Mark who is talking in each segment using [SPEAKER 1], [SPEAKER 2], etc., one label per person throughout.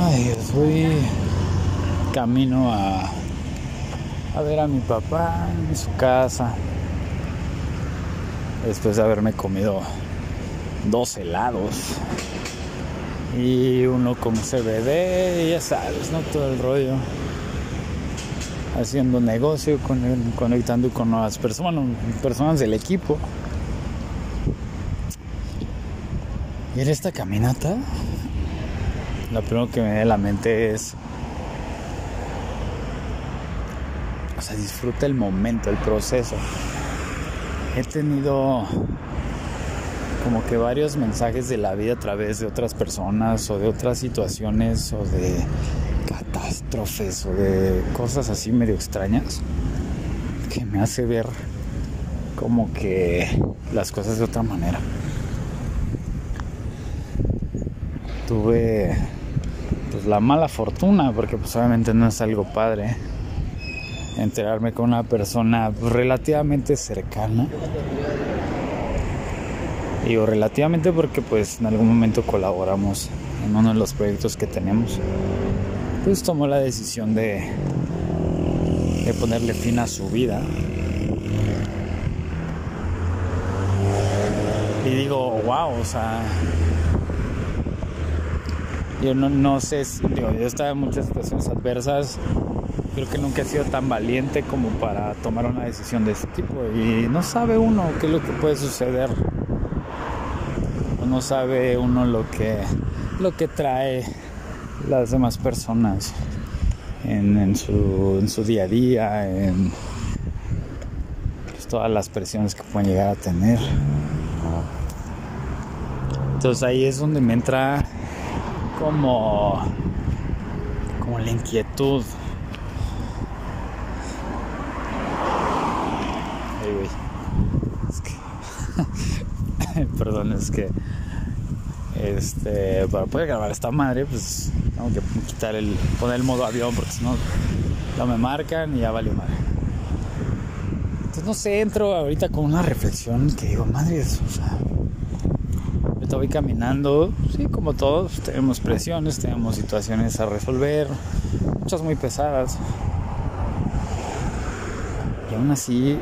[SPEAKER 1] Ay, voy camino a, a ver a mi papá en su casa. Después de haberme comido dos helados y uno con CBD, y ya sabes, ¿no? Todo el rollo. Haciendo negocio, con, conectando con nuevas personas, personas del equipo. Y en esta caminata, lo primero que me viene a la mente es. O sea, disfruta el momento, el proceso. He tenido como que varios mensajes de la vida a través de otras personas o de otras situaciones o de catástrofes o de cosas así medio extrañas que me hace ver como que las cosas de otra manera. Tuve pues la mala fortuna porque pues obviamente no es algo padre enterarme con una persona relativamente cercana Digo relativamente porque pues en algún momento colaboramos en uno de los proyectos que tenemos. Pues tomó la decisión de, de ponerle fin a su vida. Y digo, wow, o sea, yo no, no sé, digo, yo estaba en muchas situaciones adversas, creo que nunca he sido tan valiente como para tomar una decisión de ese tipo. Y no sabe uno qué es lo que puede suceder. No sabe uno lo que, lo que trae las demás personas en, su, en su día a día, en pues, todas las presiones que pueden llegar a tener. Entonces ahí es donde me entra como, como la inquietud. Perdón, es que este, para poder grabar esta madre, pues tengo que quitar el, poner el modo avión porque si no, no me marcan y ya vale madre. Entonces no sé, entro ahorita con una reflexión que digo, madre, o sea, ahorita voy caminando, sí, como todos, tenemos presiones, tenemos situaciones a resolver, muchas muy pesadas. Y aún así,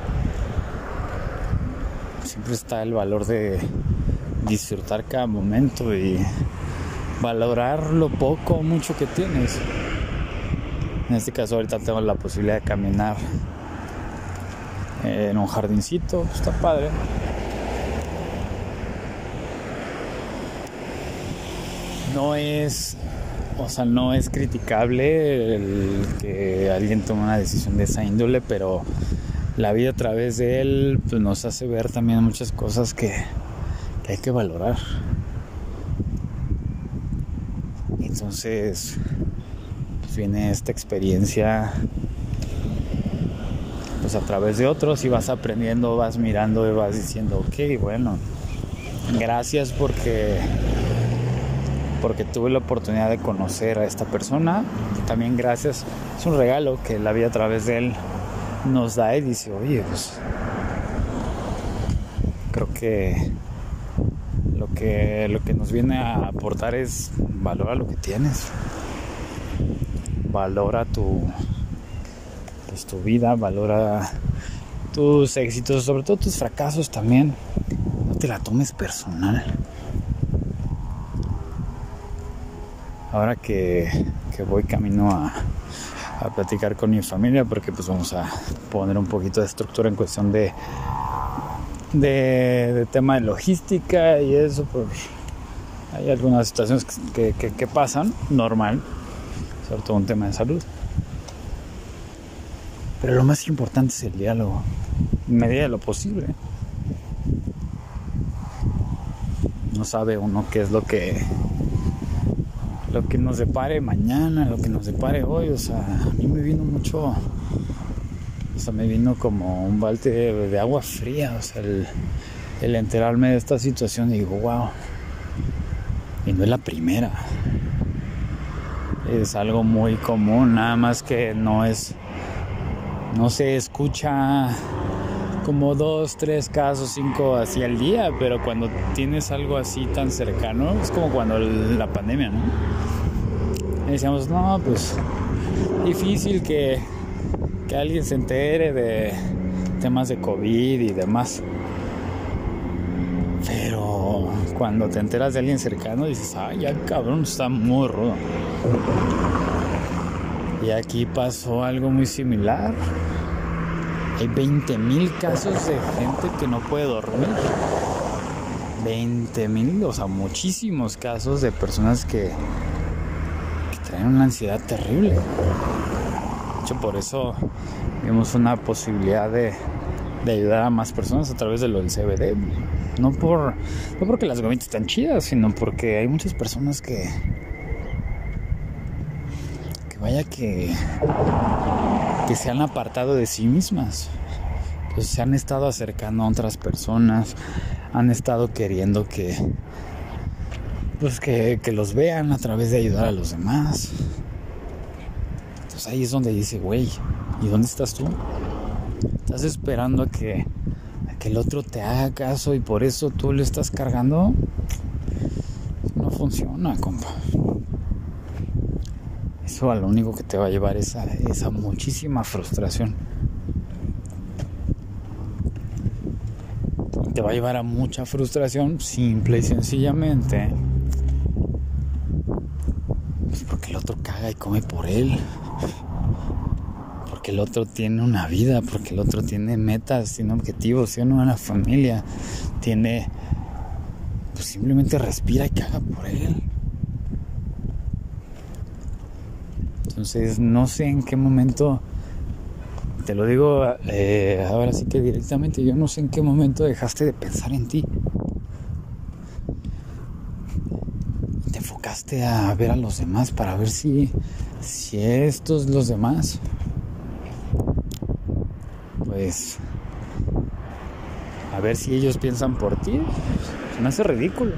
[SPEAKER 1] siempre está el valor de disfrutar cada momento y valorar lo poco o mucho que tienes. En este caso ahorita tengo la posibilidad de caminar en un jardincito, está padre. No es, o sea, no es criticable que alguien tome una decisión de esa índole, pero la vida a través de él pues, nos hace ver también muchas cosas que, hay que valorar. Entonces, pues viene esta experiencia pues a través de otros y vas aprendiendo, vas mirando y vas diciendo, ok, bueno, gracias porque porque tuve la oportunidad de conocer a esta persona y también gracias, es un regalo que la vida a través de él nos da y dice, oye, pues creo que lo que, lo que nos viene a aportar es valora lo que tienes. Valora tu, pues, tu vida, valora tus éxitos, sobre todo tus fracasos también. No te la tomes personal. Ahora que, que voy camino a, a platicar con mi familia, porque pues vamos a poner un poquito de estructura en cuestión de de, tema de logística y eso, por, hay algunas situaciones que, que, pasan, normal, sobre todo un tema de salud. Pero lo más importante es el diálogo, en medida de lo posible. No sabe uno qué es lo que lo que nos depare mañana, lo que nos depare hoy, o sea, a mí me vino mucho o sea, me vino como un balde de, agua fría, o sea, el, enterarme de esta situación y digo, wow, y no es la primera. Es algo muy común, nada más que no es, no se escucha como dos, tres casos, cinco así al día, pero cuando tienes algo así tan cercano, es como cuando la pandemia, ¿no? Y decíamos, no, pues difícil que, que alguien se entere de temas de COVID y demás. Pero cuando te enteras de alguien cercano dices, ay, ya cabrón, está muy rudo. Y aquí pasó algo muy similar. Hay 20.000 casos de gente que no puede dormir. 20.000, o sea, muchísimos casos de personas que, que traen una ansiedad terrible. De hecho, por eso vimos una posibilidad de, de ayudar a más personas a través de lo del CBD. No, por, no porque las gomitas están chidas, sino porque hay muchas personas que, que vaya que, que se han apartado de sí mismas. Pues se han estado acercando a otras personas, han estado queriendo que, pues que, que los vean a través de ayudar a los demás. Entonces ahí es donde dice, güey, ¿y dónde estás tú? Estás esperando a que, a que el otro te haga caso y por eso tú le estás cargando. No funciona, compa. Eso a lo único que te va a llevar es a esa muchísima frustración. Te va a llevar a mucha frustración simple y sencillamente. Pues porque el otro caga y come por él porque el otro tiene una vida, porque el otro tiene metas, tiene objetivos, tiene una familia, tiene... Pues simplemente respira y caga por él. Entonces no sé en qué momento, te lo digo eh, ahora sí que directamente, yo no sé en qué momento dejaste de pensar en ti. Te enfocaste a ver a los demás para ver si, si estos los demás pues a ver si ellos piensan por ti. Se me hace ridículo.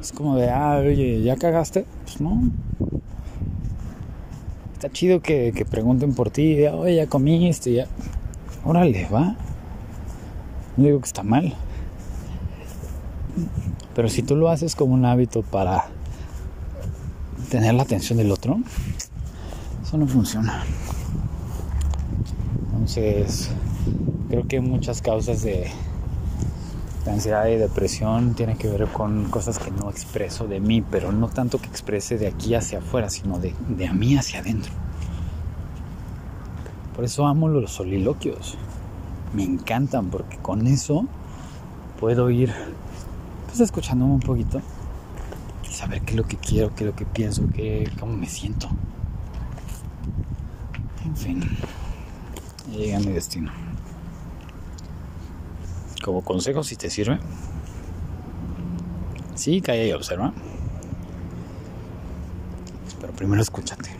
[SPEAKER 1] Es como de, ah, oye, ¿ya cagaste? Pues no. Está chido que, que pregunten por ti, oye, ya comiste, ya. Órale, va. No digo que está mal. Pero si tú lo haces como un hábito para tener la atención del otro, eso no funciona. Entonces, creo que muchas causas de, ansiedad y depresión tienen que ver con cosas que no expreso de mí, pero no tanto que exprese de aquí hacia afuera, sino de, de a mí hacia adentro. Por eso amo los soliloquios. Me encantan porque con eso puedo ir pues, escuchándome un poquito y saber qué es lo que quiero, qué es lo que pienso, qué, cómo me siento. En fin llegué a mi destino. Como consejo, si te sirve, sí, calla y observa. Pero primero escúchate.